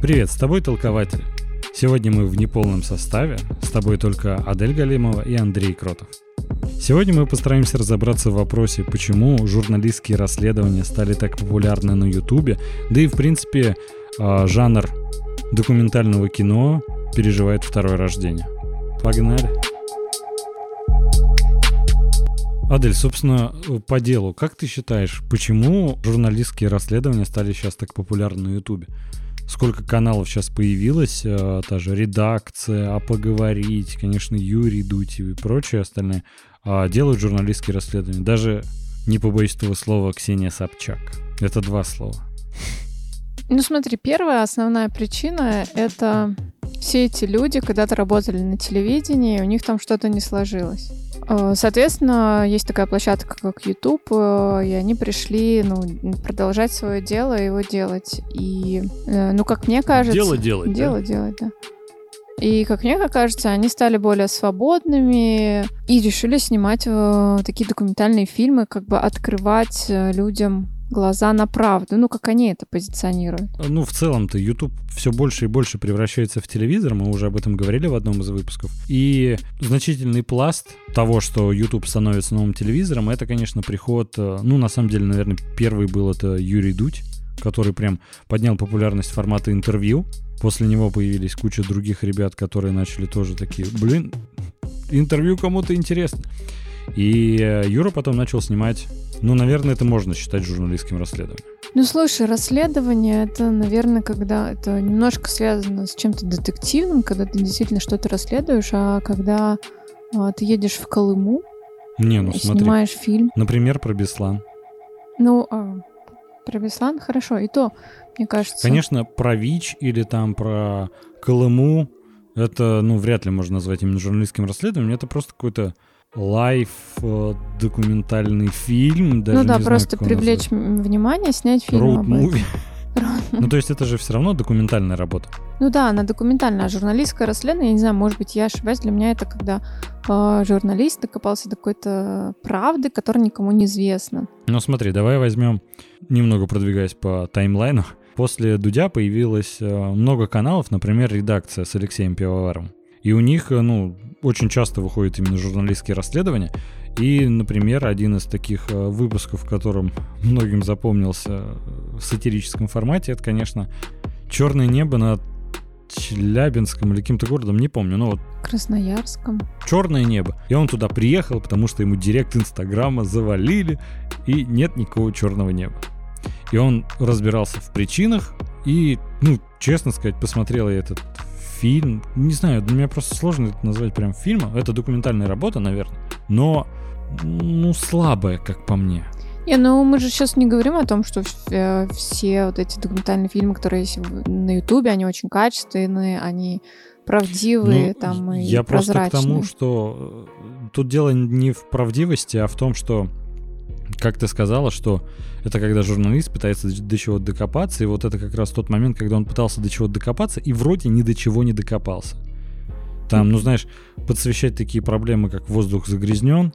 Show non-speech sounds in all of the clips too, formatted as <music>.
Привет, с тобой толкователь. Сегодня мы в неполном составе, с тобой только Адель Галимова и Андрей Кротов. Сегодня мы постараемся разобраться в вопросе, почему журналистские расследования стали так популярны на Ютубе, да и в принципе а, жанр документального кино переживает второе рождение. Погнали! Адель, собственно, по делу, как ты считаешь, почему журналистские расследования стали сейчас так популярны на Ютубе? Сколько каналов сейчас появилось, э, та же редакция, а поговорить, конечно, Юрий Дутев и прочие остальные, э, делают журналистские расследования. Даже, не побоюсь этого слова, Ксения Собчак. Это два слова. Ну смотри, первая основная причина — это все эти люди когда-то работали на телевидении, и у них там что-то не сложилось. Э, соответственно, есть такая площадка, как YouTube, э, и они пришли ну, продолжать свое дело, его делать. И, э, ну, как мне кажется... Дело делать, Дело да? делать, да. И, как мне кажется, они стали более свободными и решили снимать такие документальные фильмы, как бы открывать людям глаза на правду, ну, как они это позиционируют. Ну, в целом-то YouTube все больше и больше превращается в телевизор, мы уже об этом говорили в одном из выпусков. И значительный пласт того, что YouTube становится новым телевизором, это, конечно, приход, э, ну, на самом деле, наверное, первый был это Юрий Дудь, который прям поднял популярность формата интервью. После него появились куча других ребят, которые начали тоже такие, блин, интервью кому-то интересно. И э, Юра потом начал снимать, ну, наверное, это можно считать журналистским расследованием. Ну, слушай, расследование это, наверное, когда это немножко связано с чем-то детективным, когда ты действительно что-то расследуешь, а когда а, ты едешь в Колыму Не, ну, и смотри. снимаешь фильм. Например, про Беслан. Ну, а, про Беслан хорошо, и то, мне кажется. Конечно, про ВИЧ или там про Колыму, это, ну, вряд ли можно назвать именно журналистским расследованием, это просто какой-то лайф э, документальный фильм. Даже ну да, просто знаю, привлечь внимание, снять фильм. Road <laughs> movie. Ну, то есть это же все равно документальная работа. Ну да, она документальная. Журналистское расследование, я не знаю, может быть, я ошибаюсь, для меня это когда э, журналист докопался до какой-то правды, которая никому не известна. Ну смотри, давай возьмем, немного продвигаясь по таймлайну. После Дудя появилось э, много каналов, например, редакция с Алексеем Пивоваром. И у них, э, ну, очень часто выходят именно журналистские расследования. И, например, один из таких э, выпусков, в котором многим запомнился в сатирическом формате, это, конечно, «Черное небо над Челябинском или каким-то городом, не помню, но вот... Красноярском. Черное небо. И он туда приехал, потому что ему директ Инстаграма завалили, и нет никакого черного неба. И он разбирался в причинах, и, ну, честно сказать, посмотрел я этот фильм. Не знаю, для меня просто сложно это назвать прям фильмом. Это документальная работа, наверное. Но, ну, слабая, как по мне. Не, ну мы же сейчас не говорим о том, что э, все вот эти документальные фильмы, которые есть на Ютубе, они очень качественные, они правдивые, ну, там и Я прозрачные. просто к тому, что э, тут дело не в правдивости, а в том, что как ты сказала, что это когда журналист пытается до чего-то докопаться, и вот это как раз тот момент, когда он пытался до чего-то докопаться, и вроде ни до чего не докопался. Там, ну знаешь, подсвещать такие проблемы, как воздух загрязнен,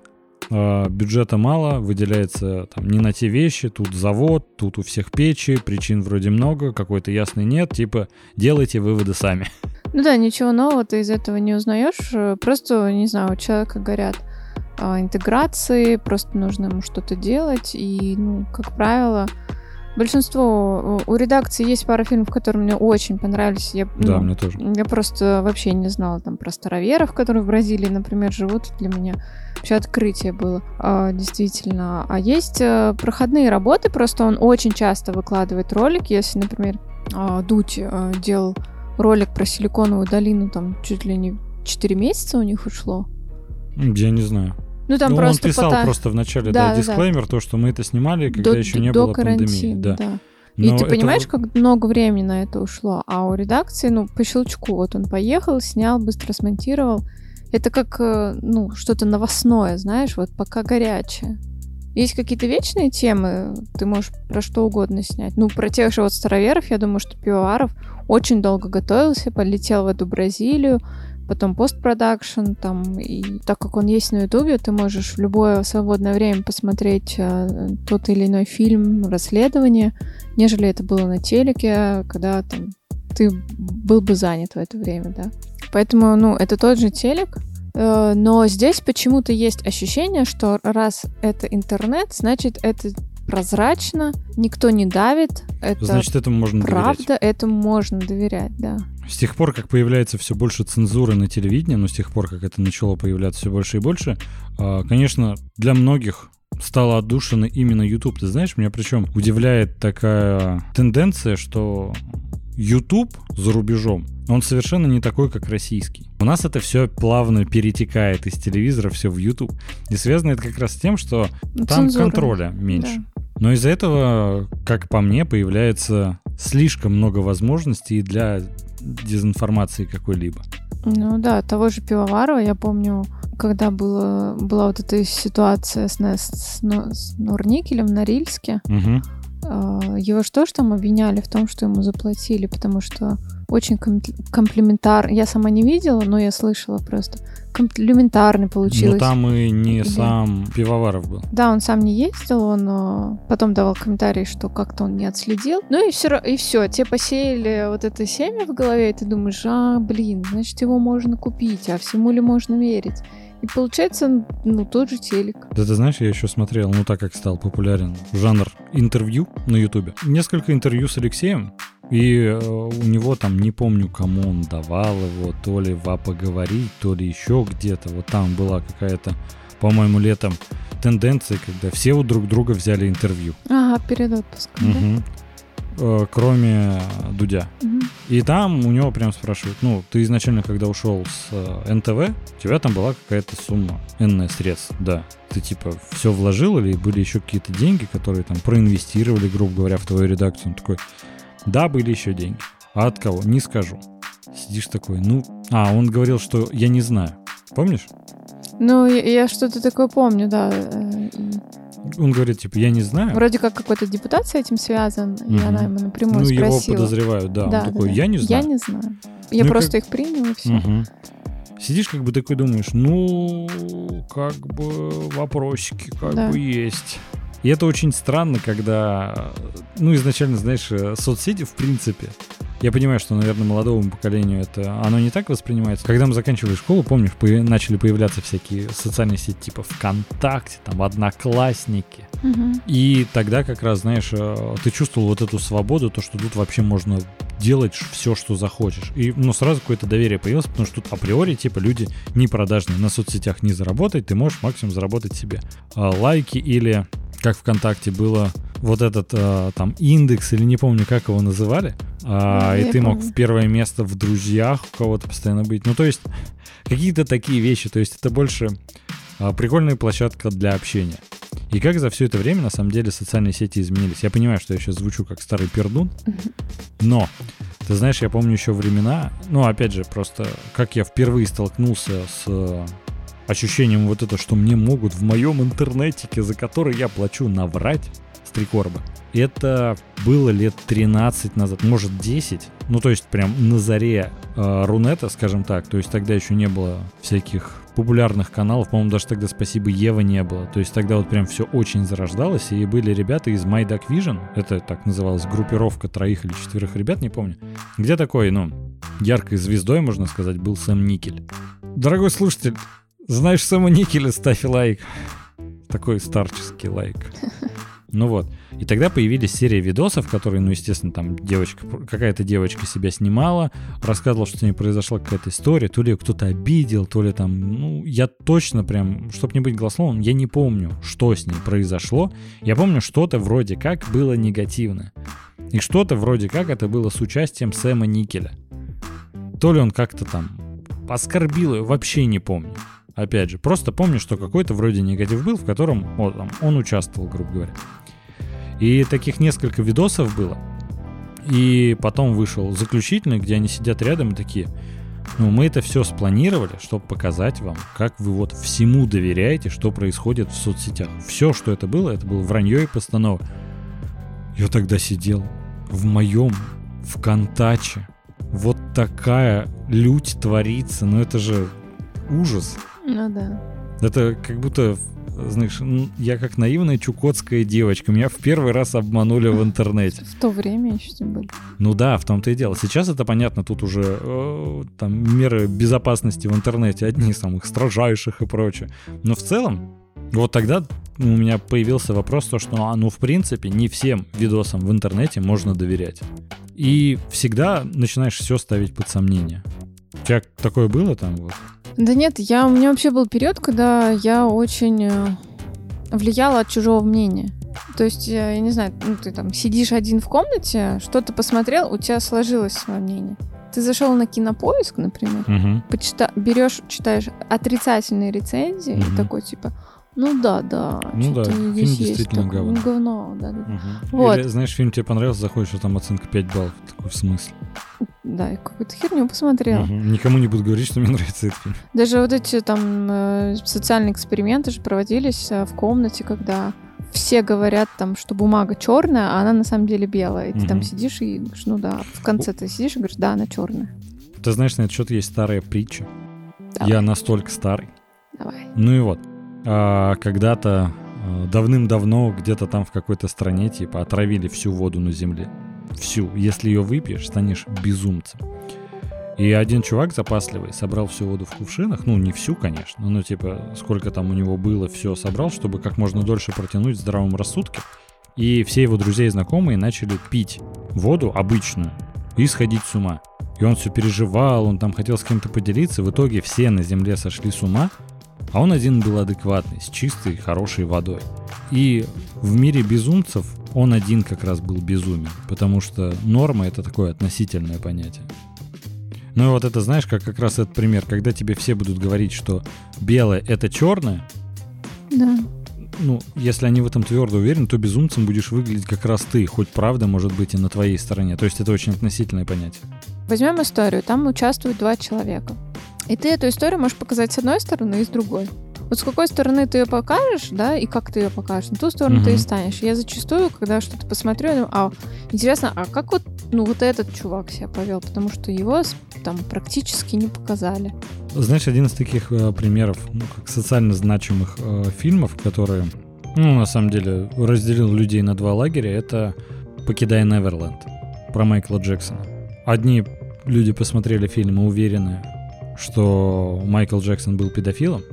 э, бюджета мало, выделяется там не на те вещи, тут завод, тут у всех печи, причин вроде много, какой-то ясный нет, типа делайте выводы сами. Ну да, ничего нового ты из этого не узнаешь, просто, не знаю, у человека горят а, интеграции, просто нужно ему что-то делать. И, ну, как правило, большинство... У редакции есть пара фильмов, которые мне очень понравились. Я, да, ну, мне тоже. Я просто вообще не знала там про староверов, которые в Бразилии, например, живут. Для меня вообще открытие было, а, действительно. А есть а, проходные работы, просто он очень часто выкладывает ролик. Если, например, а, Дудь а, делал ролик про Силиконовую долину, там чуть ли не 4 месяца у них ушло. Я не знаю. Ну, там ну, просто он писал пота... просто в начале, да, да, дисклеймер, да. то, что мы это снимали, когда до, еще не до было карантина, пандемии. Да. да. Но и ты это... понимаешь, как много времени на это ушло, а у редакции, ну, по щелчку, вот он поехал, снял, быстро смонтировал. Это как, э, ну, что-то новостное, знаешь, вот пока горячее. Есть какие-то вечные темы, ты можешь про что угодно снять. Ну, про тех же вот староверов, я думаю, что Пивоваров очень долго готовился, полетел в эту Бразилию, потом постпродакшн, там, и так как он есть на Ютубе, ты можешь в любое свободное время посмотреть э, тот или иной фильм, расследование, нежели это было на телеке, когда там ты был бы занят в это время, да. Поэтому, ну, это тот же телек, э, но здесь почему-то есть ощущение, что раз это интернет, значит, это прозрачно, никто не давит. Это Значит, этому можно правда, доверять. этому можно доверять, да. С тех пор, как появляется все больше цензуры на телевидении, но с тех пор, как это начало появляться все больше и больше, а, конечно, для многих стало отдушено именно YouTube. Ты знаешь, меня причем удивляет такая тенденция, что YouTube за рубежом, он совершенно не такой, как российский. У нас это все плавно перетекает из телевизора все в YouTube. И связано это как раз с тем, что Ну, там цензура. контроля меньше. Да. Но из-за этого, как по мне, появляется слишком много возможностей для дезинформации какой-либо. Ну да, того же Пивоварова, я помню, когда было, была вот эта ситуация с, с, с Норникелем на Рильске, Мгм. а, его что ж там обвиняли в том, что ему заплатили, потому что очень ком- комплиментарно, я сама не видела, но я слышала просто, комплиментарно Но получилось. Ну, там и не Или- сам Пивоваров был. Да, он сам не ездил, он а, потом давал комментарии, что как-то он не отследил. Ну и все, и все, те посеяли вот это семя в голове, и ты думаешь, а, блин, значит, его можно купить, а всему ли можно верить? И получается, ну, тот же телек. Да ты знаешь, я еще смотрел, ну так как стал популярен жанр интервью на Ютубе. Несколько интервью с Алексеем, и э, у него там, не помню, кому он давал его, то ли в «А поговорить, то ли еще где-то. Вот там была какая-то, по-моему, летом тенденция, когда все у друг друга взяли интервью. Ага, перед отпуском, да? Мгм. Э, Кроме Дудя. Мгм. И там у него прям спрашивают, ну, ты изначально, когда ушел с э, НТВ, у тебя там была какая-то сумма, энная средств, да. Ты типа все вложил или были еще какие-то деньги, которые там проинвестировали, грубо говоря, в твою редакцию? Он такой, да, были еще деньги. А от кого? Не скажу. Сидишь такой, ну... А, он говорил, что я не знаю. Помнишь? Ну, я, я что-то такое помню, да. и Он говорит, типа, я не знаю. Вроде как какой-то депутат с этим связан, и Мгм. она ему напрямую ну, его спросила. подозревают, да. Да, он да, такой, да. я не знаю. Я не знаю. Я Ну и просто как- их принял, и все. Мгм. Сидишь, как бы такой думаешь, ну, как бы вопросики как Да. бы есть. И это очень странно, когда, ну, изначально, знаешь, э, соцсети, в принципе, я понимаю, что, наверное, молодому поколению это, оно не так воспринимается. Когда мы заканчивали школу, помнишь, появ- начали появляться всякие социальные сети типа ВКонтакте, там, Одноклассники. Мгм. И тогда как раз, знаешь, э, ты чувствовал вот эту свободу, то, что тут вообще можно делать все, что захочешь. И, ну, сразу какое-то доверие появилось, потому что тут априори, типа, люди не продажные. На соцсетях не заработать, ты можешь максимум заработать себе а, лайки или, как ВКонтакте было, вот этот а, там индекс, или не помню, как его называли, Ну, и ты мог помню. в первое место в друзьях у кого-то постоянно быть. Ну, то есть, какие-то такие вещи. То есть, это больше а, прикольная площадка для общения. И как за все это время, на самом деле, социальные сети изменились. Я понимаю, что я сейчас звучу как старый пердун, но, ты знаешь, я помню еще времена, ну, опять же, просто как я впервые столкнулся с э, ощущением вот это, что мне могут в моем интернетике, за который я плачу, наврать с Трикорба. Это было лет 13 назад, может 10. Ну, то есть прям на заре э, Рунета, скажем так. То есть тогда еще не было всяких популярных каналов. По-моему, даже тогда «Спасибо, Ева» не было. То есть тогда вот прям все очень зарождалось. И были ребята из My Duck Vision. Это так называлась группировка троих или четверых ребят, не помню. Где такой, ну, яркой звездой, можно сказать, был Сэм Никель. Дорогой слушатель, знаешь Сэма Никеля, ставь лайк. Такой старческий лайк. <laughs> Ну вот. И тогда появились серии видосов, которые, ну, естественно, там девочка, какая-то девочка себя снимала, рассказывала, что с ней произошла какая-то история, то ли ее кто-то обидел, то ли там, ну, я точно прям, чтобы не быть голословным, я не помню, что с ней произошло. Я помню, что-то вроде как было негативное. И что-то вроде как это было с участием Сэма Никеля. То ли он как-то там оскорбил ее, вообще не помню. Опять же, просто помню, что какой-то вроде негатив был, в котором вот, там, он участвовал, грубо говоря. И таких несколько видосов было. И потом вышел заключительный, где они сидят рядом и такие, ну, мы это все спланировали, чтобы показать вам, как вы вот всему доверяете, что происходит в соцсетях. Все, что это было, это было вранье и постанова. Я тогда сидел в моем ВКонтаче, вот такая лють творится. Ну это же ужас. Ну да. Это как будто, знаешь, я как наивная чукотская девочка. Меня в первый раз обманули в интернете. <laughs> В то время еще тем более. Ну да, в том-то и дело. Сейчас это понятно, тут уже э, там меры безопасности в интернете одни из самых строжайших и прочее. Но в целом, вот тогда у меня появился вопрос, то, что, а, ну, в принципе, не всем видосам в интернете можно доверять. И всегда начинаешь все ставить под сомнение. У тебя такое было там? Вот? Да нет, я, у меня вообще был период, когда я очень э, влияла от чужого мнения. То есть, я, я не знаю, ну, ты там сидишь один в комнате, что-то посмотрел, у тебя сложилось свое мнение. Ты зашел на кинопоиск, например, угу. почита- берешь, читаешь отрицательные рецензии, угу. и такой типа, ну да, да. Ну да, фильм действительно такое, говно. Ну, говно, да, да. Угу. Вот. Или, знаешь, фильм тебе понравился, заходишь, а там оценка 5 баллов. Такой в смысле? Да, я какую-то херню посмотрела. Угу. Никому не буду говорить, что мне <laughs> нравится этот фильм. Даже вот эти там э, социальные эксперименты же проводились э, в комнате, когда все говорят там, что бумага черная, а она на самом деле белая. И ты угу. там сидишь и говоришь, ну да, в конце ты сидишь и говоришь, да, она черная. Ты знаешь, на этот счет есть старая притча. Давай. Я настолько старый. Давай. Ну и вот. А, когда-то а, давным-давно где-то там в какой-то стране типа отравили всю воду на земле. Всю. Если ее выпьешь, станешь безумцем. И один чувак запасливый собрал всю воду в кувшинах, ну не всю, конечно, но типа сколько там у него было, все собрал, чтобы как можно дольше протянуть в здравом рассудке. И все его друзья и знакомые начали пить воду обычную и сходить с ума. И он все переживал, он там хотел с кем-то поделиться. В итоге все на земле сошли с ума, а он один был адекватный, с чистой, хорошей водой. И в мире безумцев он один как раз был безумен, потому что норма это такое относительное понятие. Ну и вот это знаешь, как как раз этот пример, когда тебе все будут говорить, что белое это черное. Да. Ну, если они в этом твердо уверены, то безумцем будешь выглядеть как раз ты, хоть правда может быть и на твоей стороне. То есть это очень относительное понятие. Возьмем историю, там участвуют два человека. И ты эту историю можешь показать с одной стороны и с другой. Вот с какой стороны ты ее покажешь, да, и как ты ее покажешь, на ту сторону mm-hmm. ты и станешь. Я зачастую, когда что-то посмотрю, я думаю, а, интересно, а как вот, ну, вот этот чувак себя повел? Потому что его там практически не показали. Знаешь, один из таких э, примеров, ну, как социально значимых э, фильмов, которые, ну, на самом деле, разделил людей на два лагеря, это «Покидая Неверленд» про Майкла Джексона. Одни люди посмотрели фильм и уверены, что Майкл Джексон был педофилом.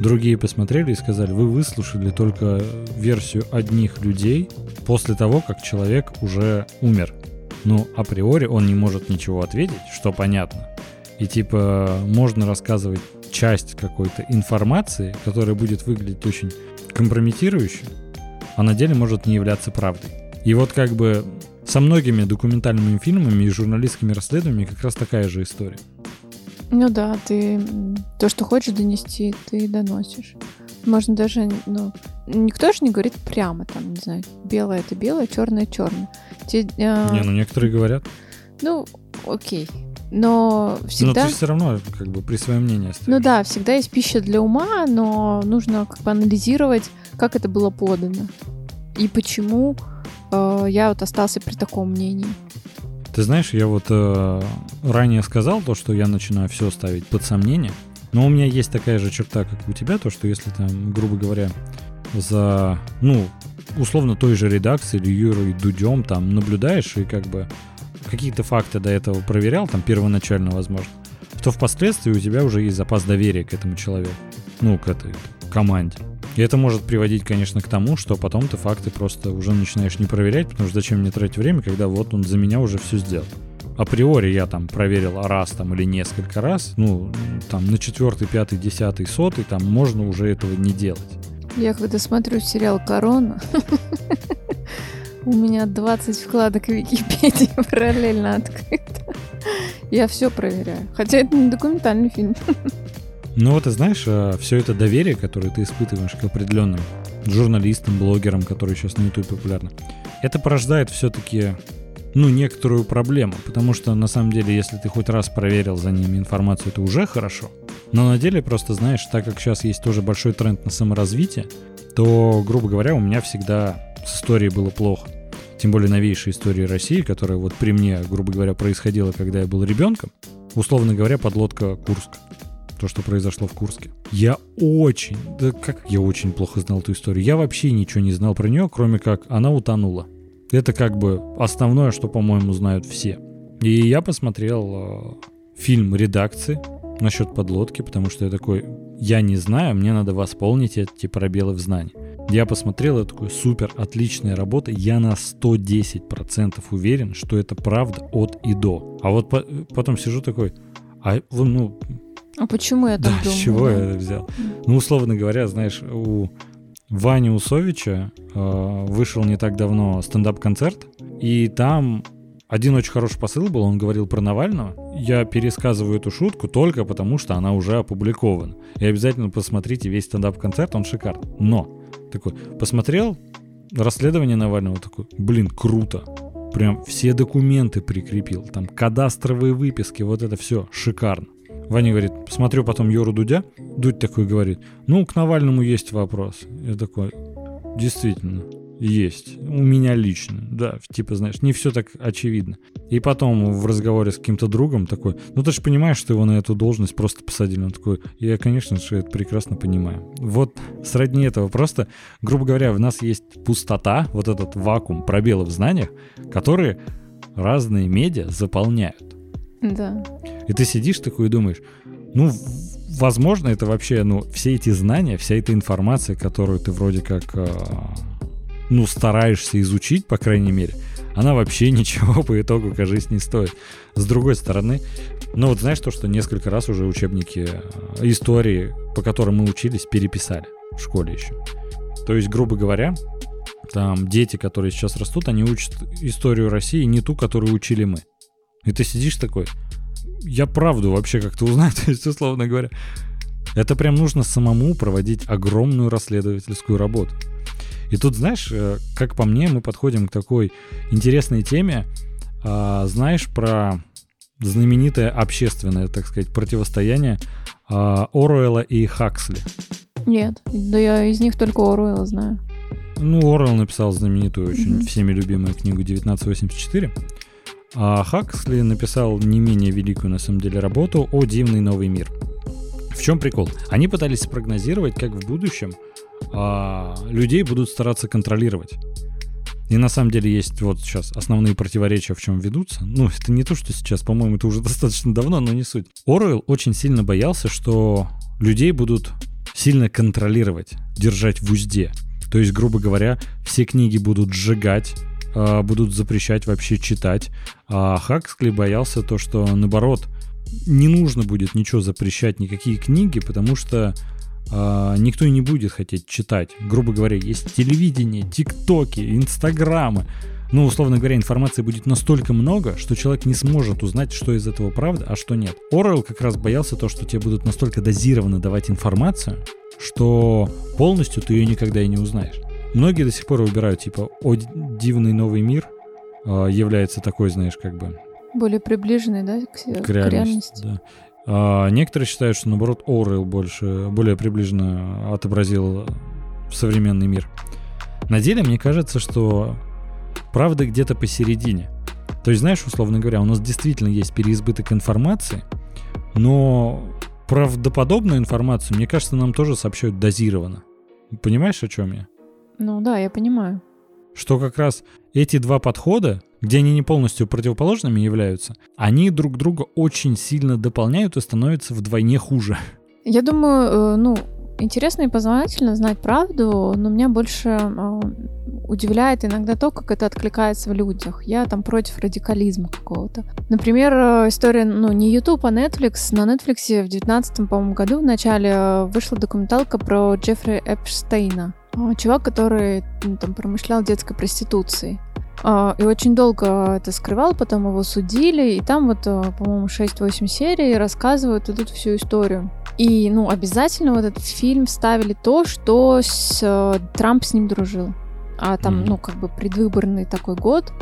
Другие посмотрели и сказали, вы выслушали только версию одних людей после того, как человек уже умер. Ну, априори он не может ничего ответить, что понятно. И типа можно рассказывать часть какой-то информации, которая будет выглядеть очень компрометирующе, а на деле может не являться правдой. И вот как бы со многими документальными фильмами и журналистскими расследованиями как раз такая же история. Ну да, ты то, что хочешь донести, ты доносишь. Можно даже, ну, никто же не говорит прямо там, не знаю, белое это белое, черное черное. Те, э... Не, ну некоторые говорят. Ну, окей. Но всегда... Но ты все равно как бы при своем мнении остаешься. Ну да, всегда есть пища для ума, но нужно как бы анализировать, как это было подано. И почему э, я вот остался при таком мнении. Ты знаешь, я вот э, ранее сказал то, что я начинаю все ставить под сомнение. Но у меня есть такая же черта, как у тебя, то, что если там, грубо говоря, за, ну, условно той же редакции или Юрой Дудем там наблюдаешь и как бы какие-то факты до этого проверял, там первоначально, возможно, то впоследствии у тебя уже есть запас доверия к этому человеку, ну, к этой команде. И это может приводить, конечно, к тому, что потом ты факты просто уже начинаешь не проверять, потому что зачем мне тратить время, когда вот он за меня уже все сделал. Априори я там проверил раз там или несколько раз, ну, там на четвертый, пятый, десятый, сотый, там можно уже этого не делать. Я когда смотрю сериал «Корона», у меня 20 вкладок в Википедии <laughs> параллельно открыто. Я все проверяю. Хотя это не документальный фильм. Ну вот, ты знаешь, э, все это доверие, которое ты испытываешь к определенным журналистам, блогерам, которые сейчас на YouTube популярны, это порождает все-таки ну, некоторую проблему, потому что, на самом деле, если ты хоть раз проверил за ними информацию, это уже хорошо. Но на деле, просто знаешь, так как сейчас есть тоже большой тренд на саморазвитие, то, грубо говоря, у меня всегда с историей было плохо. тем более новейшей истории России, которая вот при мне, грубо говоря, происходила, когда я был ребенком, условно говоря, подлодка Курск. То, что произошло в Курске. Я очень, да как я очень плохо знал эту историю. Я вообще ничего не знал про нее, кроме как она утонула. Это как бы основное, что, по-моему, знают все. И я посмотрел э, фильм редакции насчет подлодки, потому что я такой, я не знаю, мне надо восполнить эти пробелы в знании. Я посмотрел, это такой супер отличная работа. Я на 110% уверен, что это правда от и до. А вот по- потом сижу такой, а ну... А почему я так да, думаю? с чего да? я это взял? Ну, условно говоря, знаешь, у Вани Усовича э, вышел не так давно стендап-концерт, и там один очень хороший посыл был, он говорил про Навального. Я пересказываю эту шутку только потому, что она уже опубликована. И обязательно посмотрите весь стендап-концерт, он шикарный. Но такой посмотрел расследование Навального, такой, блин, круто. Прям все документы прикрепил, там кадастровые выписки, вот это все шикарно. Ваня говорит, посмотрю потом Юру Дудя. Дудь такой говорит, ну, к Навальному есть вопрос. Я такой, действительно, есть. У меня лично, да, типа, знаешь, не все так очевидно. И потом в разговоре с каким-то другом такой, ну ты же понимаешь, что его на эту должность просто посадили. Он такой, я, конечно же, это прекрасно понимаю. Вот сродни этого просто, грубо говоря, в нас есть пустота, вот этот вакуум, пробелы в знаниях, которые разные медиа заполняют. Да. И ты сидишь такой и думаешь, ну, возможно, это вообще, ну, все эти знания, вся эта информация, которую ты вроде как ну, стараешься изучить, по крайней мере, она вообще <laughs> ничего по итогу, кажись, не стоит. С другой стороны, ну вот знаешь то, что несколько раз уже учебники э, истории, по которым мы учились, переписали в школе еще. То есть, грубо говоря, там дети, которые сейчас растут, они учат историю России не ту, которую учили мы. И ты сидишь такой, я правду вообще как-то узнаю, <laughs> то есть, условно говоря. Это прям нужно самому проводить огромную расследовательскую работу. И тут, знаешь, э, как по мне, мы подходим к такой интересной теме. А, знаешь про знаменитое общественное, так сказать, противостояние а, Оруэлла и Хаксли? Нет, да я из них только Оруэлла знаю. Ну, Оруэлл написал знаменитую, очень mm-hmm. всеми любимую книгу «1984». А Хаксли написал не менее великую, на самом деле, работу о «Дивный новый мир». В чем прикол? Они пытались спрогнозировать, как в будущем – а, людей будут стараться контролировать. И на самом деле есть вот сейчас основные противоречия, в чем ведутся. Ну, это не то, что сейчас, по-моему, это уже <laughs> достаточно давно, но не суть. Оруэлл очень сильно боялся, что людей будут сильно контролировать, держать в узде. То есть, грубо говоря, все книги будут сжигать, а, будут запрещать вообще читать. А Хаксли боялся то, что наоборот, не нужно будет ничего запрещать, никакие книги, потому что э, никто и не будет хотеть читать. Грубо говоря, есть телевидение, тиктоки, инстаграмы. Ну, условно говоря, информации будет настолько много, что человек не сможет узнать, что из этого правда, а что нет. Орел как раз боялся то, что тебе будут настолько дозированно давать информацию, что полностью ты ее никогда и не узнаешь. Многие до сих пор выбирают, типа, «О, дивный новый мир» э, является такой, знаешь, как бы... Более приближенный, да, к, к, к реальности. Да. А некоторые считают, что наоборот Оруэлл больше, более приближенно отобразил современный мир. На деле мне кажется, что правда где-то посередине. То есть, знаешь, условно говоря, у нас действительно есть переизбыток информации, но правдоподобную информацию, мне кажется, нам тоже сообщают дозированно. Понимаешь, о чем я? Ну да, я понимаю. Что как раз эти два подхода, где они не полностью противоположными являются, они друг друга очень сильно дополняют и становятся вдвойне хуже. Я думаю, э, ну, интересно и познавательно знать правду, но меня больше э, удивляет иногда то, как это откликается в людях. Я там против радикализма какого-то. Например, э, история, ну, не YouTube, а Netflix. На Netflix в 19 по-моему, году в начале вышла документалка про Джеффри Эпштейна. Чувак, который ну, там промышлял детской проституцией. А, и очень долго это скрывал, потом его судили, и там вот, а, по-моему, 6-8 серий рассказывают эту всю историю. И, ну, обязательно вот этот фильм ставили то, что с, Трамп с ним дружил. А там, ну, как бы предвыборный такой год.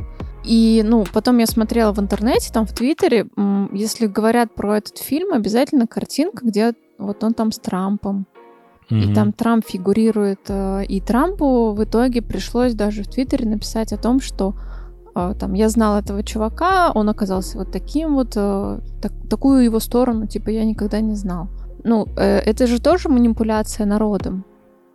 И, ну, потом я смотрела в интернете, там в Твиттере, если говорят про этот фильм, обязательно картинка, где вот он там с Трампом. Угу. И там Трамп фигурирует. Э, и Трампу в итоге пришлось даже в Твиттере написать о том, что э, там я знал этого чувака, он оказался вот таким вот, э, так, такую его сторону, типа, я никогда не знал. Ну, это же тоже манипуляция народом.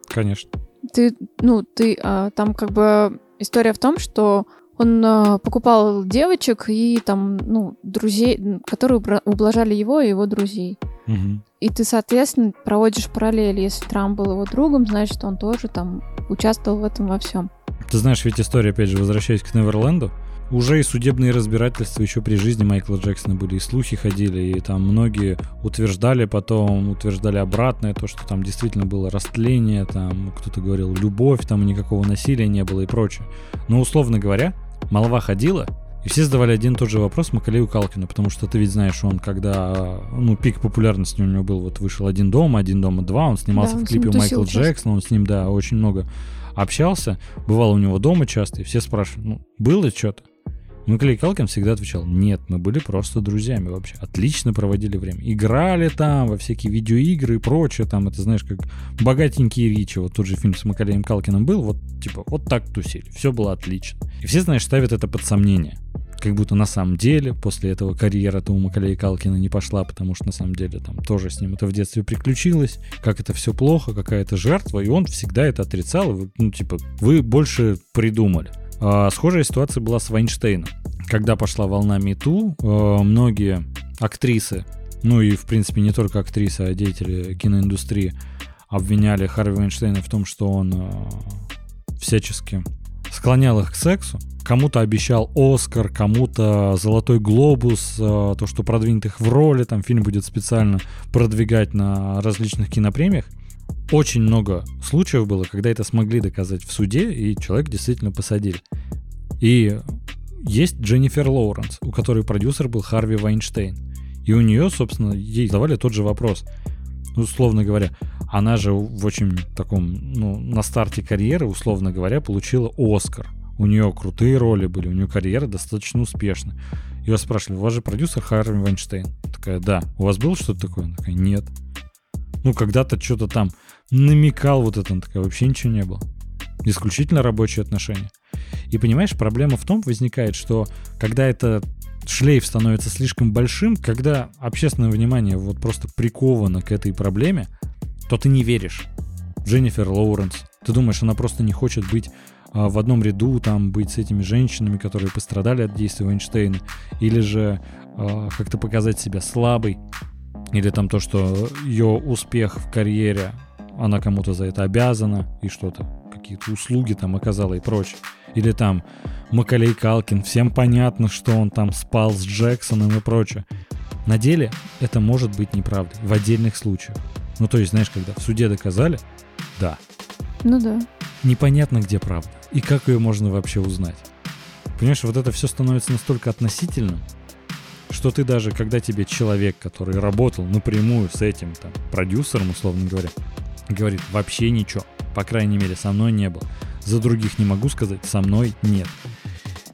Конечно. Ты, ну, ты, там как бы история в том, что он покупал девочек и там, ну, друзей, которые ублажали его и его друзей. Угу. И ты, соответственно, проводишь параллель. Если Трамп был его другом, значит, он тоже там участвовал в этом во всем. Ты знаешь, ведь история, опять же, возвращаясь к Неверленду, уже и судебные разбирательства еще при жизни Майкла Джексона были, и слухи ходили, и там многие утверждали потом, утверждали обратное, то, что там действительно было растление, там кто-то говорил любовь, там никакого насилия не было и прочее. Но, условно говоря, молва ходила, и все задавали один и тот же вопрос Макалею Калкину, потому что ты ведь знаешь, он когда, ну, пик популярности у него был, вот вышел «Один дома», «Один дома два», он снимался да, в клипе Майкла Джексона, он с ним, да, очень много общался, бывал у него дома часто, и все спрашивали, ну, было что-то? Макалей Калкин всегда отвечал, нет, мы были просто друзьями вообще, отлично проводили время. Играли там во всякие видеоигры и прочее, там, это знаешь, как богатенькие Ричи, вот тот же фильм с Макалеем Калкиным был, вот типа, вот так тусили, все было отлично. И все, знаешь, ставят это под сомнение как будто на самом деле после этого карьера-то у Макалея Калкина не пошла, потому что на самом деле там тоже с ним это в детстве приключилось, как это все плохо, какая-то жертва, и он всегда это отрицал, ну типа, вы больше придумали. А, схожая ситуация была с Вайнштейном. Когда пошла волна Мету, а, многие актрисы, ну и в принципе не только актрисы, а деятели киноиндустрии обвиняли Харви Вайнштейна в том, что он а, всячески склонял их к сексу. Кому-то обещал Оскар, кому-то Золотой Глобус, э, то, что продвинет их в роли, там фильм будет специально продвигать на различных кинопремиях. Очень много случаев было, когда это смогли доказать в суде, и человек действительно посадили. И есть Дженнифер Лоуренс, у которой продюсер был Харви Вайнштейн. И у нее, собственно, ей задавали тот же вопрос. Условно говоря, она же в очень таком, ну, на старте карьеры, условно говоря, получила Оскар. У нее крутые роли были, у нее карьера достаточно успешная. Ее спрашивали, у вас же продюсер Харви Вайнштейн? Такая, да. У вас было что-то такое? Она такая, нет. Ну, когда-то что-то там намекал вот это, такая, вообще ничего не было. Исключительно рабочие отношения. И понимаешь, проблема в том возникает, что когда это шлейф становится слишком большим, когда общественное внимание вот просто приковано к этой проблеме, то ты не веришь. Дженнифер Лоуренс. Ты думаешь, она просто не хочет быть а, в одном ряду, там, быть с этими женщинами, которые пострадали от действия Эйнштейна, или же а, как-то показать себя слабой, или там то, что ее успех в карьере, она кому-то за это обязана, и что-то, какие-то услуги там оказала и прочее. Или там Макалей Калкин, всем понятно, что он там спал с Джексоном и прочее. На деле это может быть неправдой в отдельных случаях. Ну, то есть, знаешь, когда в суде доказали, да. Ну да. Непонятно, где правда. И как ее можно вообще узнать. Понимаешь, вот это все становится настолько относительным, что ты даже, когда тебе человек, который работал напрямую с этим там, продюсером, условно говоря, говорит, вообще ничего, по крайней мере, со мной не было. За других не могу сказать, со мной нет.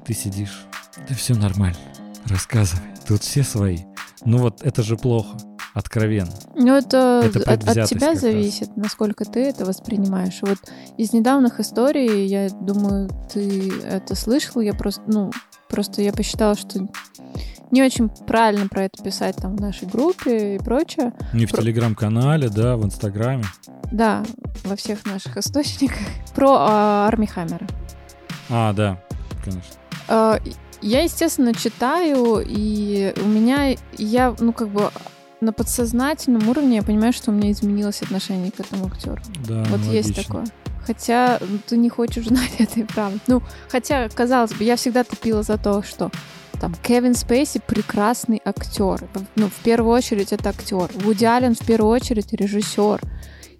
Ты сидишь, да все нормально, рассказывай, тут все свои. Ну вот это же плохо откровенно. Ну, это, это от, от тебя зависит, раз. насколько ты это воспринимаешь. Вот из недавних историй, я думаю, ты это слышал, я просто, ну, просто я посчитала, что не очень правильно про это писать там в нашей группе и прочее. Не в про... телеграм-канале, да, в инстаграме. Да, во всех наших источниках. <laughs> Про а, Арми Хаммера. А, да, конечно. А, я, естественно, читаю, и у меня, я, ну, как бы на подсознательном уровне я понимаю, что у меня изменилось отношение к этому актеру. Да, вот ну, есть логично. такое. Хотя ты не хочешь знать <laughs> этой правды. Ну, хотя, казалось бы, я всегда топила за то, что там Кевин Спейси прекрасный актер. Ну, в первую очередь это актер. Вуди Аллен в первую очередь режиссер.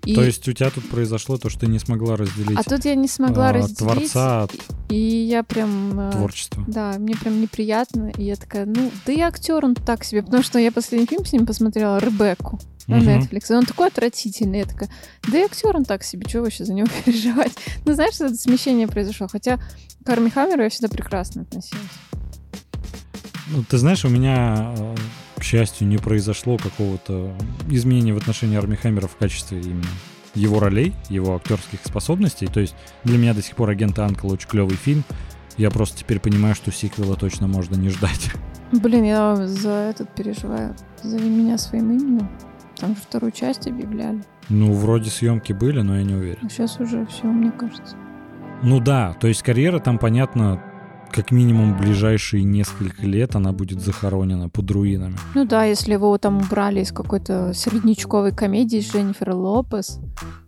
И... То есть у тебя тут произошло то, что ты не смогла разделить. А тут я не смогла а, разделить. Творца и, и я прям... Э, Творчество. Да, мне прям неприятно. И я такая, ну, да и актер он так себе. Потому что я последний фильм с ним посмотрела, «Ребекку» на угу. Netflix. И он такой отвратительный. Я такая, да и актер он так себе, чего вообще за него <laughs> переживать? Ну, знаешь, что это смещение произошло. Хотя к Арми Хаммеру я всегда прекрасно относилась. Ну, ты знаешь, у меня э, к счастью, не произошло какого-то изменения в отношении Арми Хаммера в качестве именно его ролей, его актерских способностей. То есть для меня до сих пор «Агент Анкл» очень клевый фильм. Я просто теперь понимаю, что сиквела точно можно не ждать. Блин, я за этот переживаю. Зови меня своим именем. Там же вторую часть объявляли. Ну, вроде съемки были, но я не уверен. Сейчас уже все, мне кажется. Ну да, то есть карьера там, понятно, как минимум ближайшие несколько лет она будет захоронена под руинами. Ну да, если его там убрали из какой-то среднячковой комедии с Дженнифер Лопес,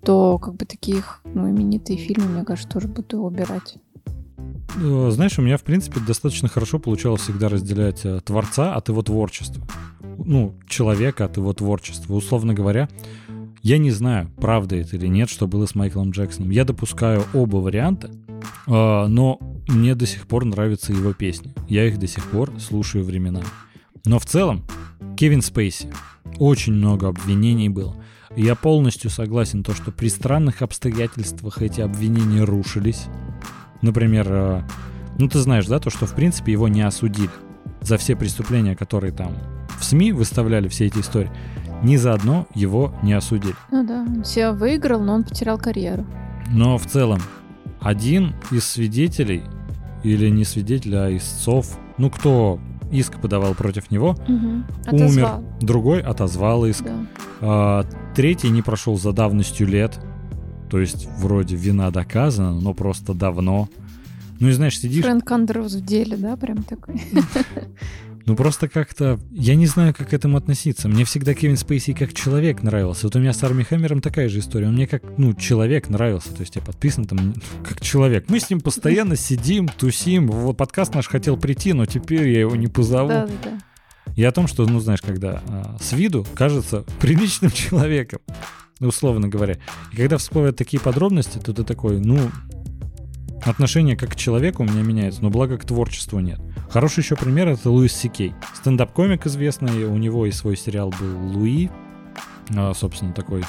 то как бы таких, ну, именитые фильмы, мне кажется, тоже будут убирать. Э, знаешь, у меня, в принципе, достаточно хорошо получалось всегда разделять э, творца от его творчества. Ну, человека от его творчества. Условно говоря, я не знаю, правда это или нет, что было с Майклом Джексоном. Я допускаю оба варианта, э, но мне до сих пор нравятся его песни. Я их до сих пор слушаю временами. Но в целом, Кевин Спейси. Очень много обвинений было. Я полностью согласен то, что при странных обстоятельствах эти обвинения рушились. Например, э, ну ты знаешь, да, то, что в принципе его не осудили за все преступления, которые там в СМИ выставляли все эти истории. Ни за одно его не осудили. Ну да, он все выиграл, но он потерял карьеру. Но в целом, один из свидетелей, или не свидетель, а истцов, ну кто иск подавал против него, угу. умер, другой отозвал иск, Да. а, третий не прошел за давностью лет, то есть вроде вина доказана, но просто давно. Ну и знаешь, сидишь, Фрэнк Андреус в деле, да, прям такой. <laughs> ну просто как-то, я не знаю, как к этому относиться. Мне всегда Кевин Спейси как человек нравился. Вот у меня с Арми Хэммером такая же история. Он мне как, ну, человек нравился. То есть я подписан там <laughs> как человек. Мы с ним постоянно <laughs> сидим, тусим. Вот подкаст наш хотел прийти, но теперь я его не позову. Да, да, да. И о том, что, ну, знаешь, когда а, с виду кажется приличным человеком, ну, условно говоря. И когда всплывают такие подробности, то ты такой, ну, отношение как к человеку у меня меняется, но благо к творчеству нет. Хороший еще пример это Луис Сикей. Стендап-комик известный, у него и свой сериал был Луи, а, собственно, такой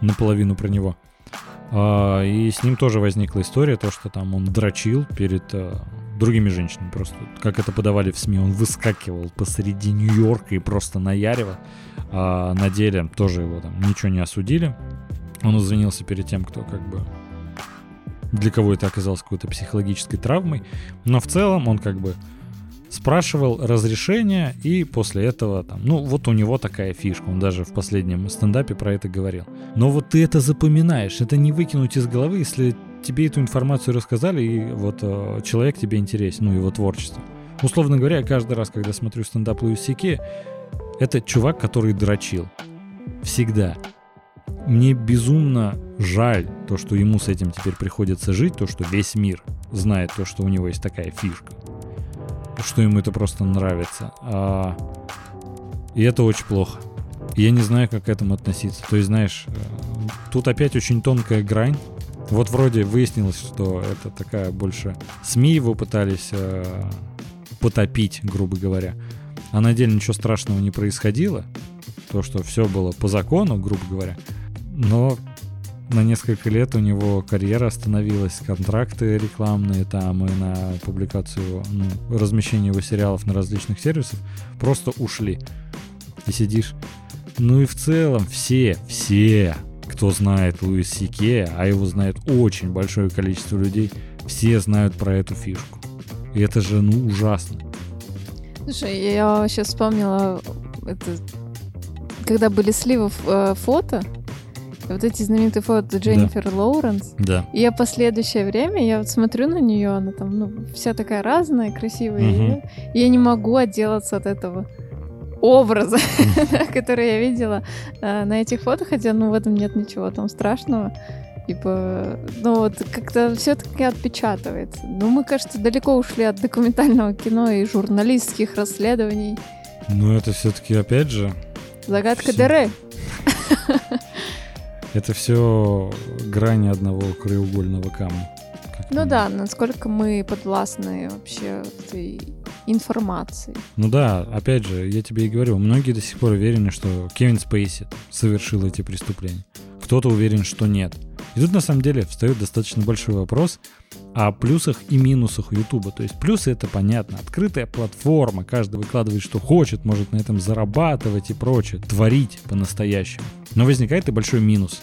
наполовину про него. А, И с ним тоже возникла история, то, что там он дрочил перед а, другими женщинами. Просто как это подавали в СМИ, он выскакивал посреди Нью-Йорка и просто наяривал. А на деле тоже его там ничего не осудили. Он извинился перед тем, кто как бы для кого это оказалось какой-то психологической травмой. Но в целом он как бы спрашивал разрешение, и после этого там, ну вот у него такая фишка, он даже в последнем стендапе про это говорил. Но вот ты это запоминаешь, это не выкинуть из головы, если тебе эту информацию рассказали, и вот э, человек тебе интересен, ну его творчество. Условно говоря, каждый раз, когда смотрю стендап Луис Сике, это чувак, который дрочил. Всегда. Мне безумно жаль то, что ему с этим теперь приходится жить, то, что весь мир знает то, что у него есть такая фишка, что ему это просто нравится. А... И это очень плохо. Я не знаю, как к этому относиться. То есть, знаешь, э, тут опять очень тонкая грань. Вот вроде выяснилось, что это такая больше СМИ его пытались э, потопить, грубо говоря. А на деле ничего страшного не происходило. То, что все было по закону, грубо говоря. Но на несколько лет у него карьера остановилась, контракты рекламные там и на публикацию, ну, размещение его сериалов на различных сервисах просто ушли. И сидишь. Ну и в целом все, все, кто знает Луис Сике, а его знает очень большое количество людей, все знают про эту фишку. И это же, ну, ужасно. Слушай, я сейчас вспомнила, это, когда были сливы э, фото, вот эти знаменитые фото Дженнифер Лоуренс. Да. И я последующее время, я вот смотрю на нее, она там, ну, вся такая разная, красивая. Мгм. И я не могу отделаться от этого образа, <laughs> который я видела э, на этих фото, хотя, ну, в этом нет ничего там страшного. Типа, ну вот как-то все-таки отпечатывается. Ну, мы, кажется, далеко ушли от документального кино и журналистских расследований. Но это все-таки, опять же, Загадка Всё. дыры. <laughs> это все грани одного краеугольного камня. Ну да, насколько мы подвластны вообще этой информации. Ну да, опять же, я тебе и говорю, многие до сих пор уверены, что Кевин Спейси совершил эти преступления. Кто-то уверен, что нет. И тут на самом деле встает достаточно большой вопрос о плюсах и минусах Ютуба. То есть плюсы это понятно, открытая платформа, каждый выкладывает, что хочет, может на этом зарабатывать и прочее, творить по-настоящему. Но возникает и большой минус.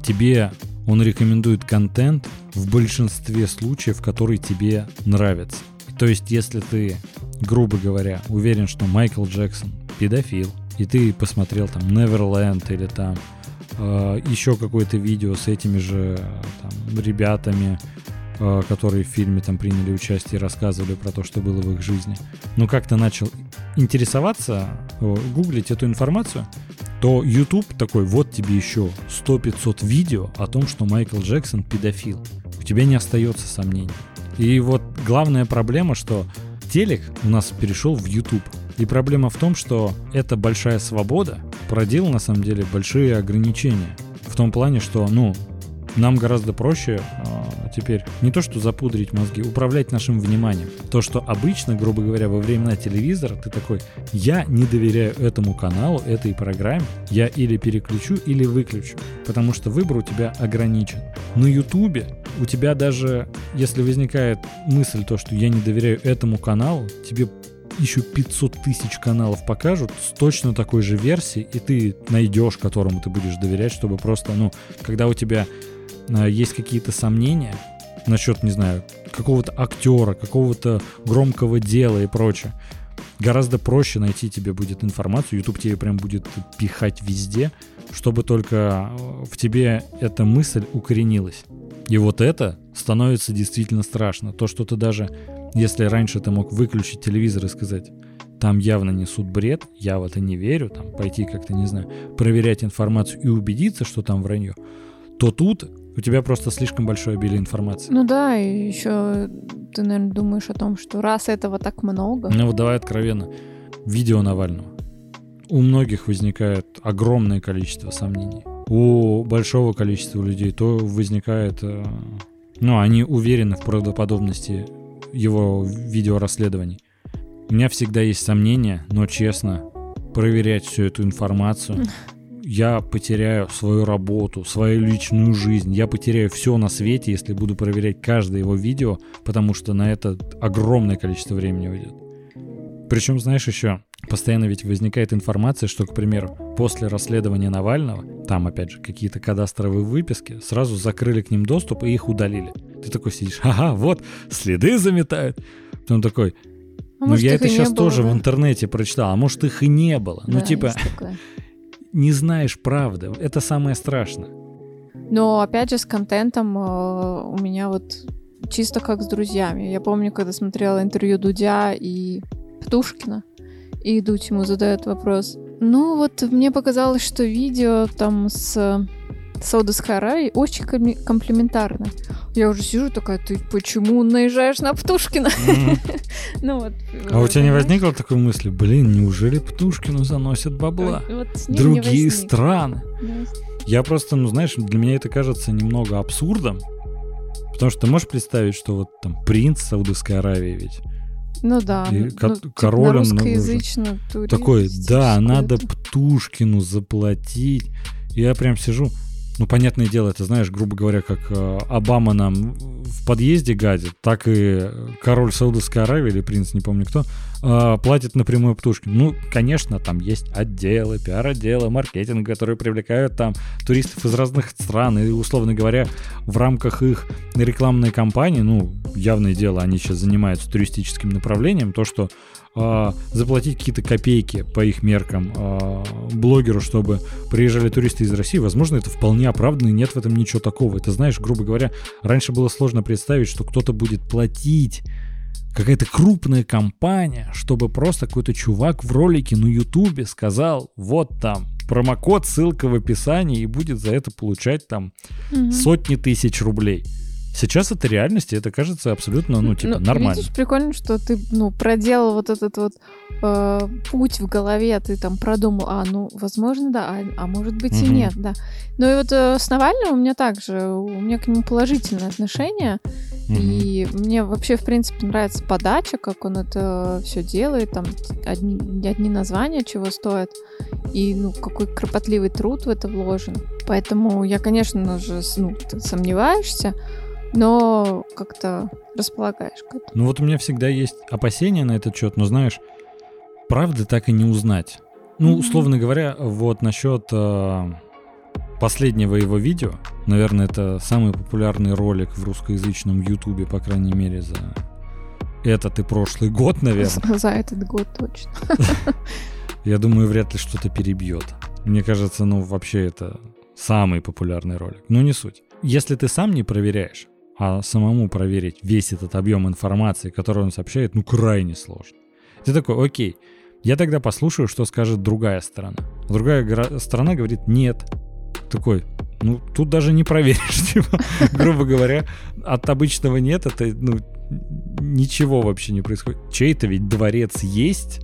тебе он рекомендует контент в большинстве случаев, который тебе нравится. То есть, если ты, грубо говоря, уверен, что Майкл Джексон педофил, и ты посмотрел там Neverland или там э, еще какое-то видео с этими же там, ребятами, э, которые в фильме там приняли участие и рассказывали про то, что было в их жизни, ну как-то начал интересоваться, э, гуглить эту информацию, то YouTube такой, вот тебе еще 100-500 видео о том, что Майкл Джексон педофил. У тебя не остается сомнений. И вот главная проблема, что телек у нас перешел в YouTube. И проблема в том, что эта большая свобода породила на самом деле большие ограничения. В том плане, что, ну, нам гораздо проще э, теперь не то что запудрить мозги, управлять нашим вниманием. То, что обычно, грубо говоря, во времена телевизора ты такой, я не доверяю этому каналу, этой программе, я или переключу, или выключу, потому что выбор у тебя ограничен. На Ютубе у тебя даже, если возникает мысль то, что я не доверяю этому каналу, тебе еще 500 тысяч каналов покажут с точно такой же версией, и ты найдешь, которому ты будешь доверять, чтобы просто, ну, когда у тебя э, есть какие-то сомнения насчет, не знаю, какого-то актера, какого-то громкого дела и прочее, гораздо проще найти тебе будет информацию, YouTube тебе прям будет пихать везде, чтобы только э, в тебе эта мысль укоренилась. И вот это становится действительно страшно. То, что ты даже если раньше ты мог выключить телевизор и сказать, там явно несут бред, я в это не верю, там пойти как-то, не знаю, проверять информацию и убедиться, что там вранье, то тут у тебя просто слишком большое обилие информации. Ну да, и еще ты, наверное, думаешь о том, что раз этого так много... Ну вот давай откровенно. Видео Навального. У многих возникает огромное количество сомнений. У большого количества людей то возникает... Э, ну, они уверены в правдоподобности его видеорасследований. У меня всегда есть сомнения, но честно, проверять всю эту информацию, <laughs> я потеряю свою работу, свою личную жизнь, я потеряю все на свете, если буду проверять каждое его видео, потому что на это огромное количество времени уйдет. Причем, знаешь, еще постоянно ведь возникает информация, что, к примеру, после расследования Навального, там, опять же, какие-то кадастровые выписки, сразу закрыли к ним доступ и их удалили. Ты такой сидишь, ага, вот, следы заметают. Потом такой, а ну я это сейчас было, тоже да? в интернете прочитал, а может их и не было. Ну, да, ну типа, не знаешь правды, это самое страшное. Но опять же с контентом э, у меня вот чисто как с друзьями. Я помню, когда смотрела интервью Дудя и Птушкина, и Дудь ему задает вопрос. Ну вот мне показалось, что видео там с Саудовской Аравии очень комплиментарно. Я уже сижу такая, ты почему наезжаешь на Птушкина? <laughs> ну вот. А у тебя не возникло такой мысли, блин, неужели Птушкину заносят бабла? Другие страны. Я просто, ну знаешь, для меня это кажется немного абсурдом, потому что ты можешь представить, что вот там принц Саудовской Аравии ведь ну да. И ну, король он нужен. Такой, да, надо Птушкину заплатить. Я прям сижу, ну, понятное дело, это, знаешь, грубо говоря, как э, Обама нам в подъезде гадит, так и король Саудовской Аравии, или принц, не помню кто, э, платит напрямую Птушкину. Ну, конечно, там есть отделы, пиар-отделы, маркетинг, которые привлекают там туристов из разных стран, и, условно говоря, в рамках их рекламной кампании, ну, явное дело, они сейчас занимаются туристическим направлением, то, что э, заплатить какие-то копейки по их меркам э, блогеру, чтобы приезжали туристы из России, возможно, это вполне оправданно, и нет в этом ничего такого. Это, знаешь, грубо говоря, раньше было сложно представить, что кто-то будет платить какая-то крупная компания, чтобы просто какой-то чувак в ролике на Ютубе сказал, вот там, промокод, ссылка в описании, и будет за это получать там угу. сотни тысяч рублей. Сейчас это реальность, и это кажется абсолютно, ну, типа, ну, нормально. Видишь, прикольно, что ты, ну, проделал вот этот вот э, путь в голове, ты там продумал, а, ну, возможно, да, а, а может быть угу. и нет, да. Ну и вот э, с Навальным у меня также, у меня к нему положительное отношение, угу. и мне вообще, в принципе, нравится подача, как он это все делает, там, одни, одни названия чего стоят, и, ну, какой кропотливый труд в это вложен. Поэтому я, конечно же, ну, сомневаешься, но как-то располагаешь к этому. Ну вот у меня всегда есть опасения на этот счет, но знаешь, правды так и не узнать. Ну, mm-hmm. условно говоря, вот насчет э, последнего его видео, наверное, это самый популярный ролик в русскоязычном ютубе, по крайней мере, за этот и прошлый год, <laughs> наверное. За этот год точно. <laughs> Я думаю, вряд ли что-то перебьет. Мне кажется, ну вообще это самый популярный ролик. Ну не суть. Если ты сам не проверяешь, а самому проверить весь этот объем информации, который он сообщает, ну крайне сложно. Ты такой, окей, я тогда послушаю, что скажет другая сторона. Другая сторона говорит, нет. Такой, ну, тут даже не проверишь, <laughs> типа, грубо говоря, от обычного нет, это, ну, ничего вообще не происходит. Чей-то ведь дворец есть,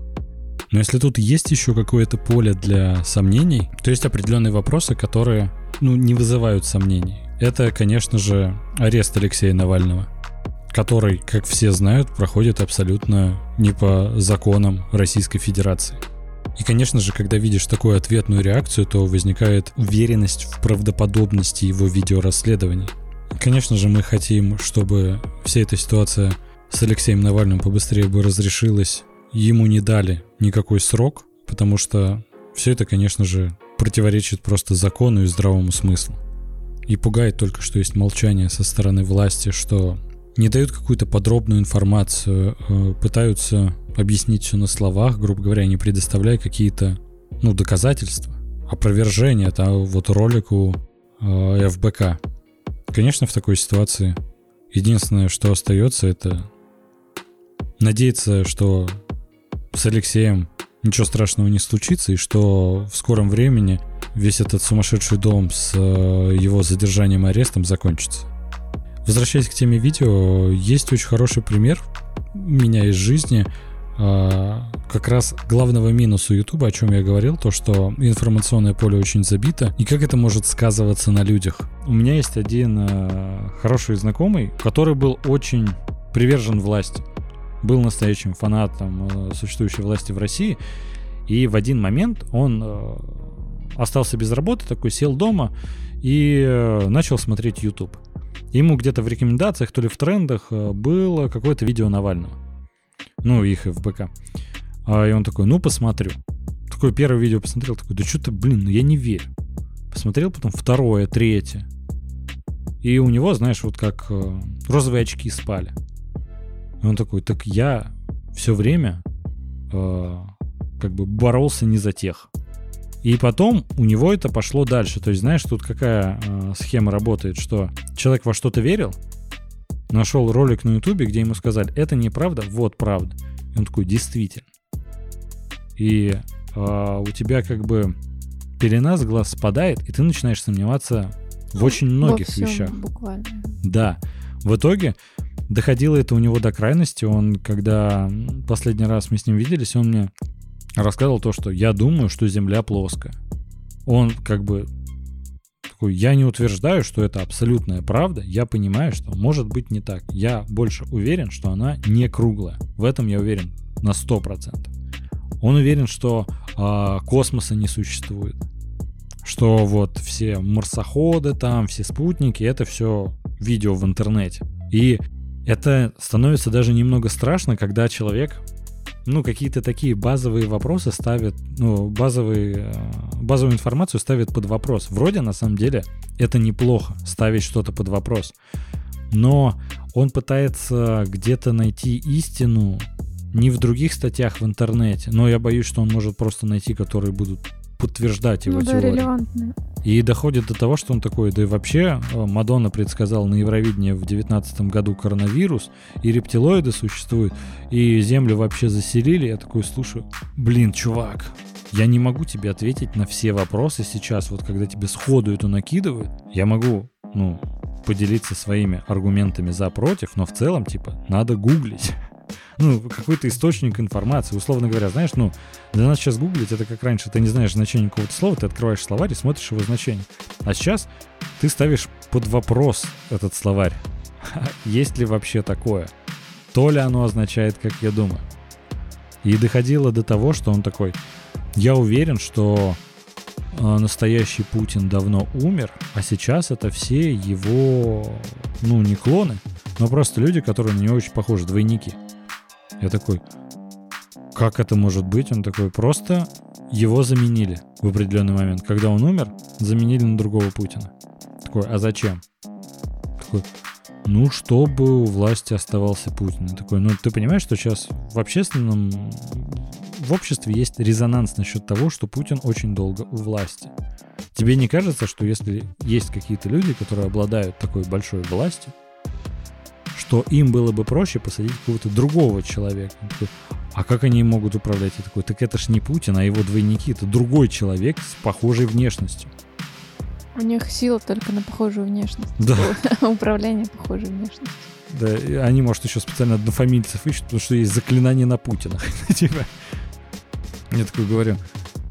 но если тут есть еще какое-то поле для сомнений, то есть определенные вопросы, которые, ну, не вызывают сомнений. Это, конечно же, арест Алексея Навального, который, как все знают, проходит абсолютно не по законам Российской Федерации. И, конечно же, когда видишь такую ответную реакцию, то возникает уверенность в правдоподобности его видеорасследований. Конечно же, мы хотим, чтобы вся эта ситуация с Алексеем Навальным побыстрее бы разрешилась. Ему не дали никакой срок, потому что все это, конечно же, противоречит просто закону и здравому смыслу. И пугает только, что есть молчание со стороны власти, что не дают какую-то подробную информацию, э, пытаются объяснить все на словах, грубо говоря, не предоставляя какие-то ну, доказательства, опровержения того вот ролику э, ФБК. Конечно, в такой ситуации единственное, что остается, это надеяться, что с Алексеем ничего страшного не случится, и что в скором времени весь этот сумасшедший дом с э, его задержанием и арестом закончится. Возвращаясь к теме видео, есть очень хороший пример у меня из жизни – а, как раз главного минуса Ютуба, о чем я говорил, то, что информационное поле очень забито, и как это может сказываться на людях. У меня есть один э, хороший знакомый, который был очень привержен власти, был настоящим фанатом э, существующей власти в России, и в один момент он э, остался без работы, такой сел дома и э, начал смотреть YouTube. Ему где-то в рекомендациях, то ли в трендах было какое-то видео Навального. Ну, их ФБК. А, и он такой, ну, посмотрю. Такое первое видео посмотрел, такой, да что-то, блин, ну я не верю. Посмотрел потом второе, третье. И у него, знаешь, вот как розовые очки спали. И он такой, так я все время э, как бы боролся не за тех. И потом у него это пошло дальше. То есть, знаешь, тут какая э, схема работает, что человек во что-то верил, нашел ролик на ютубе, где ему сказали, это неправда, вот правда. И он такой, действительно. И э, у тебя как бы пелена с глаз спадает, и ты начинаешь сомневаться в очень многих всем, вещах. Буквально. Да. В итоге доходило это у него до крайности. Он, когда последний раз мы с ним виделись, он мне рассказывал то, что я думаю, что Земля плоская. Он как бы такой, я не утверждаю, что это абсолютная правда, я понимаю, что может быть не так. Я больше уверен, что она не круглая. В этом я уверен на 100%. Он уверен, что э, космоса не существует. Что вот все марсоходы там, все спутники, это все видео в интернете. И это становится даже немного страшно, когда человек ну, какие-то такие базовые вопросы ставят, ну, базовые, э, базовую информацию ставят под вопрос. Вроде, на самом деле, это неплохо, ставить что-то под вопрос. Но он пытается где-то найти истину не в других статьях в интернете, но я боюсь, что он может просто найти, которые будут подтверждать его ну, да, теорию. релевантные. И доходит до того, что он такой, да и вообще э, Мадонна предсказал на Евровидении в 2019 году коронавирус, и рептилоиды существуют, и Землю вообще заселили. Я такой слушаю, блин, чувак, я не могу тебе ответить на все вопросы сейчас, вот когда тебе сходу это накидывают. Я могу, ну, поделиться своими аргументами за против, но в целом, типа, надо гуглить ну, какой-то источник информации. Условно говоря, знаешь, ну, для нас сейчас гуглить, это как раньше, ты не знаешь значение какого-то слова, ты открываешь словарь и смотришь его значение. А сейчас ты ставишь под вопрос этот словарь. <laughs> Есть ли вообще такое? То ли оно означает, как я думаю. И доходило до того, что он такой, я уверен, что а, настоящий Путин давно умер, а сейчас это все его, ну, не клоны, но просто люди, которые на него очень похожи, двойники. Я такой, как это может быть? Он такой, просто его заменили в определенный момент. Когда он умер, заменили на другого Путина. Такой, а зачем? Такой, ну, чтобы у власти оставался Путин. И такой, ну, ты понимаешь, что сейчас в общественном, в обществе есть резонанс насчет того, что Путин очень долго у власти. Тебе не кажется, что если есть какие-то люди, которые обладают такой большой властью, что им было бы проще посадить какого-то другого человека? А как они могут управлять? И такой, так это ж не Путин, а его двойники. Это другой человек с похожей внешностью. У них сила только на похожую внешность. Да. <laughs> Управление похожей внешностью. Да, и они, может, еще специально однофамильцев ищут, потому что есть заклинание на Путина. <laughs> Типа. Я такой говорю,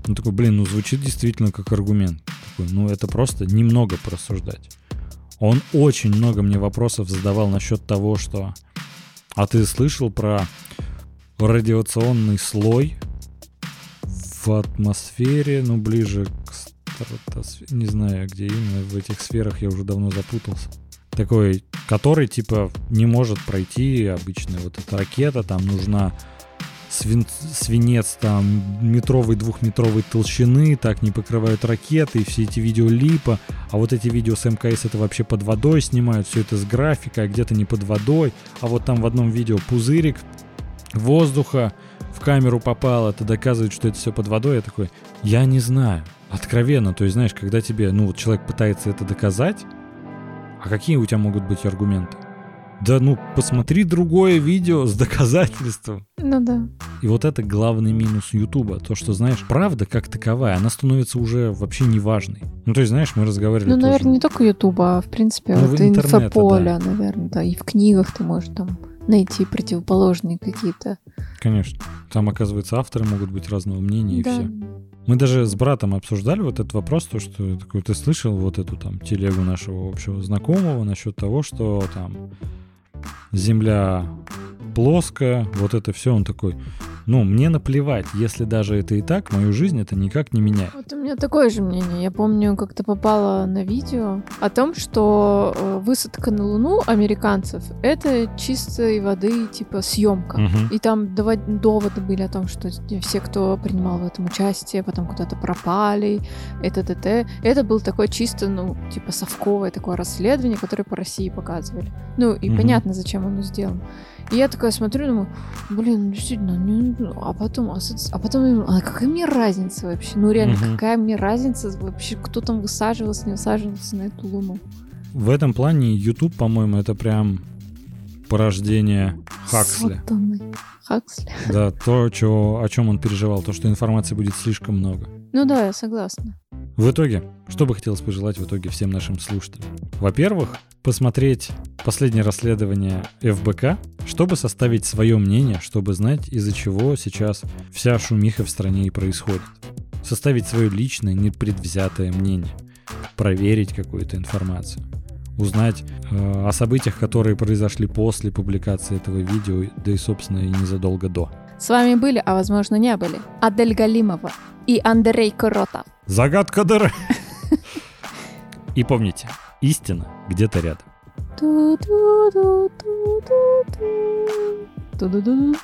ну такой, блин, ну звучит действительно как аргумент. Такой, ну это просто немного порассуждать. Он очень много мне вопросов задавал насчет того, что... А ты слышал про радиационный слой в атмосфере, ну ближе к не знаю, где именно в этих сферах я уже давно запутался. Такой, который типа не может пройти обычная вот эта ракета, там нужна свин, свинец там метровой, двухметровой толщины, так не покрывают ракеты, и все эти видео липа, а вот эти видео с МКС это вообще под водой снимают, все это с графикой, а где-то не под водой, а вот там в одном видео пузырик воздуха в камеру попал, это доказывает, что это все под водой, я такой, я не знаю, откровенно, то есть знаешь, когда тебе, ну вот человек пытается это доказать, а какие у тебя могут быть аргументы? Да ну, посмотри другое видео с доказательством. Ну да. И вот это главный минус Ютуба. То, что, знаешь, правда как таковая, она становится уже вообще неважной. Ну, то есть, знаешь, мы разговаривали Ну, тоже. наверное, не только Ютуба, а, в принципе, Ну, вот инфополя, наверное, да. И в книгах ты можешь там найти противоположные какие-то. Конечно. Там, оказывается, авторы могут быть разного мнения и Да. все. Мы даже с братом обсуждали вот этот вопрос, то, что такой, ты слышал вот эту там телегу нашего общего знакомого насчет того, что там Земля плоская, вот это все, он такой, ну, мне наплевать, если даже это и так, мою жизнь это никак не меняет. Вот у меня такое же мнение. Я помню, как-то попала на видео о том, что э, высадка на Луну американцев — это чистой воды, типа, съемка. Мгм. И там доводы были о том, что все, кто принимал в этом участие, потом куда-то пропали, это т.т. Это был такой чисто, ну, типа, совковое такое расследование, которое по России показывали. Ну, и Мгм. понятно, зачем оно сделано. И я такая смотрю, думаю, блин, ну, действительно, не- ну, а потом, а, а потом, а какая мне разница вообще? Ну, реально, Мгм. какая мне разница вообще, кто там высаживался, не высаживался на эту луну? В этом плане YouTube, по-моему, это прям порождение Хаксли. Сатаны. Хаксли. Да, то, чё, о чем он переживал, то, что информации будет слишком много. Ну да, я согласна. В итоге, что бы хотелось пожелать в итоге всем нашим слушателям? Во-первых, посмотреть последнее расследование ФБК, чтобы составить свое мнение, чтобы знать, из-за чего сейчас вся шумиха в стране и происходит. Составить свое личное, непредвзятое мнение. Проверить какую-то информацию. Узнать э, о событиях, которые произошли после публикации этого видео, да и, собственно, и незадолго до. С вами были, а возможно не были, Адель Галимова и Андрей Коротов. Загадка дыры. И помните, истина где-то рядом. Ту-ду-ду-ду-ду-ду. Ту-ду-ду-ду.